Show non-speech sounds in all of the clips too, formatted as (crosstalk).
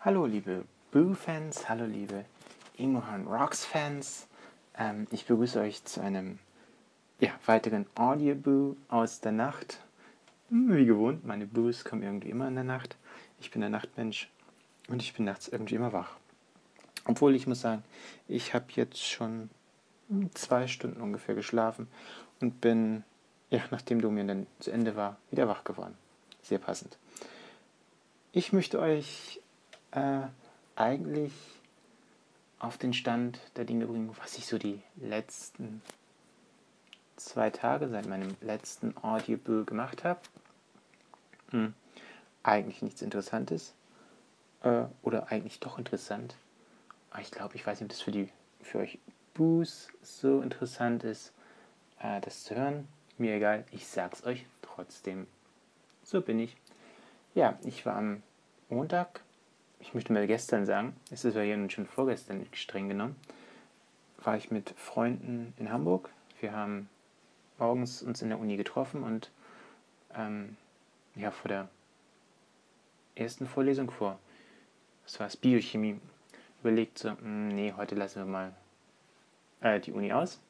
Hallo liebe Boo-Fans, hallo liebe Imohan Rocks-Fans. Ähm, ich begrüße euch zu einem ja, weiteren Audio-Boo aus der Nacht. Hm, wie gewohnt, meine Boos kommen irgendwie immer in der Nacht. Ich bin der Nachtmensch und ich bin nachts irgendwie immer wach. Obwohl ich muss sagen, ich habe jetzt schon zwei Stunden ungefähr geschlafen und bin, ja, nachdem Domian dann zu Ende war, wieder wach geworden. Sehr passend. Ich möchte euch äh, eigentlich auf den Stand der Dinge bringen, was ich so die letzten zwei Tage seit meinem letzten Audiobook gemacht habe. Hm. Eigentlich nichts Interessantes. Äh, oder eigentlich doch interessant. Aber ich glaube, ich weiß nicht, ob das für, die, für euch Boos so interessant ist, äh, das zu hören. Mir egal, ich sag's euch trotzdem. So bin ich. Ja, ich war am Montag, ich möchte mal gestern sagen, es ist ja schon vorgestern streng genommen, war ich mit Freunden in Hamburg. Wir haben morgens uns in der Uni getroffen und ähm, ja, vor der ersten Vorlesung vor, das war es, Biochemie, überlegt so, hm, nee, heute lassen wir mal äh, die Uni aus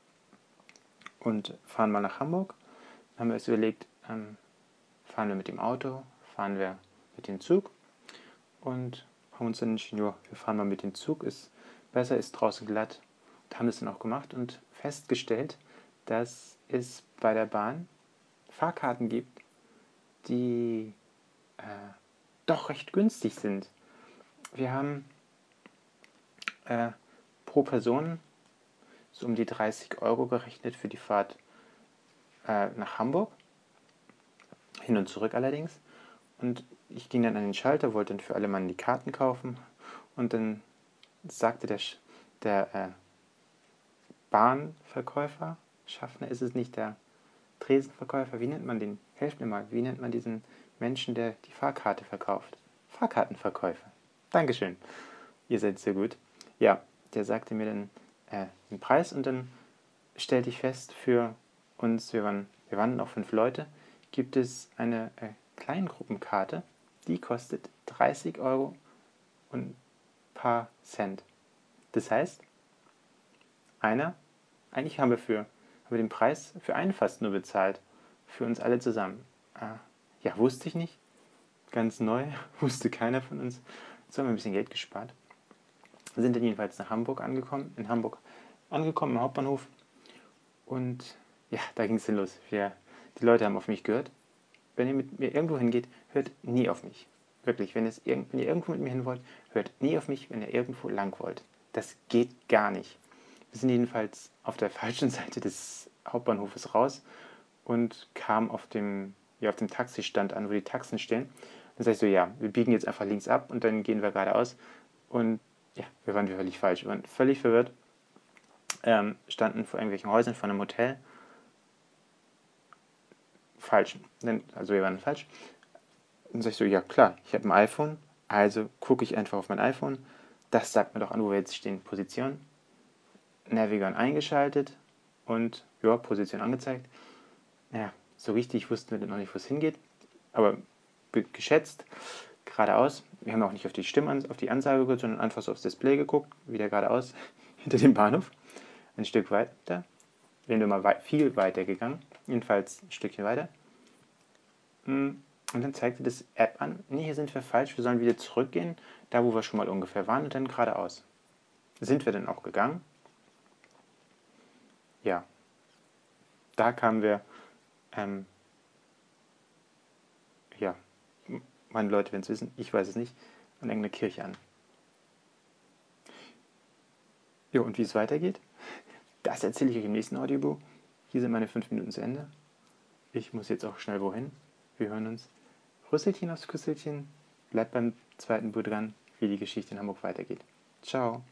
und fahren mal nach Hamburg. Dann haben wir uns überlegt, ähm, fahren wir mit dem Auto, fahren wir mit dem Zug und haben uns dann entschieden, ja, wir fahren mal mit dem Zug, ist besser, ist draußen glatt und haben das dann auch gemacht und festgestellt, dass es bei der Bahn Fahrkarten gibt, die äh, doch recht günstig sind. Wir haben äh, pro Person so um die 30 Euro gerechnet für die Fahrt äh, nach Hamburg. Hin und zurück allerdings. Und ich ging dann an den Schalter, wollte dann für alle Mann die Karten kaufen. Und dann sagte der, der äh, Bahnverkäufer, Schaffner ist es nicht, der Tresenverkäufer, wie nennt man den? Helft mir mal, wie nennt man diesen Menschen, der die Fahrkarte verkauft? Fahrkartenverkäufer. Dankeschön. Ihr seid sehr gut. Ja, der sagte mir dann äh, den Preis und dann stellte ich fest, für uns, wir waren, wir waren auch fünf Leute, gibt es eine äh, Kleingruppenkarte, die kostet 30 Euro und ein paar Cent. Das heißt, einer, eigentlich haben wir für haben wir den Preis für einen fast nur bezahlt, für uns alle zusammen. Äh, ja, wusste ich nicht, ganz neu, (laughs) wusste keiner von uns. So haben wir ein bisschen Geld gespart. Sind dann jedenfalls nach Hamburg angekommen, in Hamburg angekommen, im Hauptbahnhof. Und ja, da ging es dann los. Wir, die Leute haben auf mich gehört wenn ihr mit mir irgendwo hingeht, hört nie auf mich. Wirklich, wenn, es, wenn ihr irgendwo mit mir hin wollt, hört nie auf mich, wenn ihr irgendwo lang wollt. Das geht gar nicht. Wir sind jedenfalls auf der (laughs) falschen Seite des Hauptbahnhofes raus und kamen auf dem, ja, auf dem Taxistand an, wo die Taxen stehen. Dann sage ich so, ja, wir biegen jetzt einfach links ab und dann gehen wir geradeaus. Und ja, wir waren völlig falsch. Wir waren völlig verwirrt. Ähm, standen vor irgendwelchen Häusern vor einem Hotel falsch. Also wir waren falsch. Dann sage ich so, ja klar, ich habe ein iPhone, also gucke ich einfach auf mein iPhone. Das sagt mir doch an, wo wir jetzt stehen. Position. Navigon eingeschaltet und ja, Position angezeigt. Naja, so richtig wussten wir noch nicht, wo es hingeht, aber geschätzt, geradeaus. Wir haben auch nicht auf die Stimme, auf die Ansage geguckt, sondern einfach so aufs Display geguckt, wieder geradeaus (laughs) hinter dem Bahnhof. Ein Stück weiter. Wir mal viel weiter gegangen, jedenfalls ein Stückchen weiter. Hm, und dann zeigte das App an, nee, hier sind wir falsch, wir sollen wieder zurückgehen, da wo wir schon mal ungefähr waren und dann geradeaus. Sind wir dann auch gegangen? Ja. Da kamen wir, ähm, ja, meine Leute werden es wissen, ich weiß es nicht, an irgendeiner Kirche an. Ja, und wie es weitergeht, das erzähle ich euch im nächsten Audiobuch. Hier sind meine fünf Minuten zu Ende. Ich muss jetzt auch schnell wohin. Wir hören uns. Rüsselchen aufs Küsselchen. Bleibt beim zweiten Buch dran, wie die Geschichte in Hamburg weitergeht. Ciao.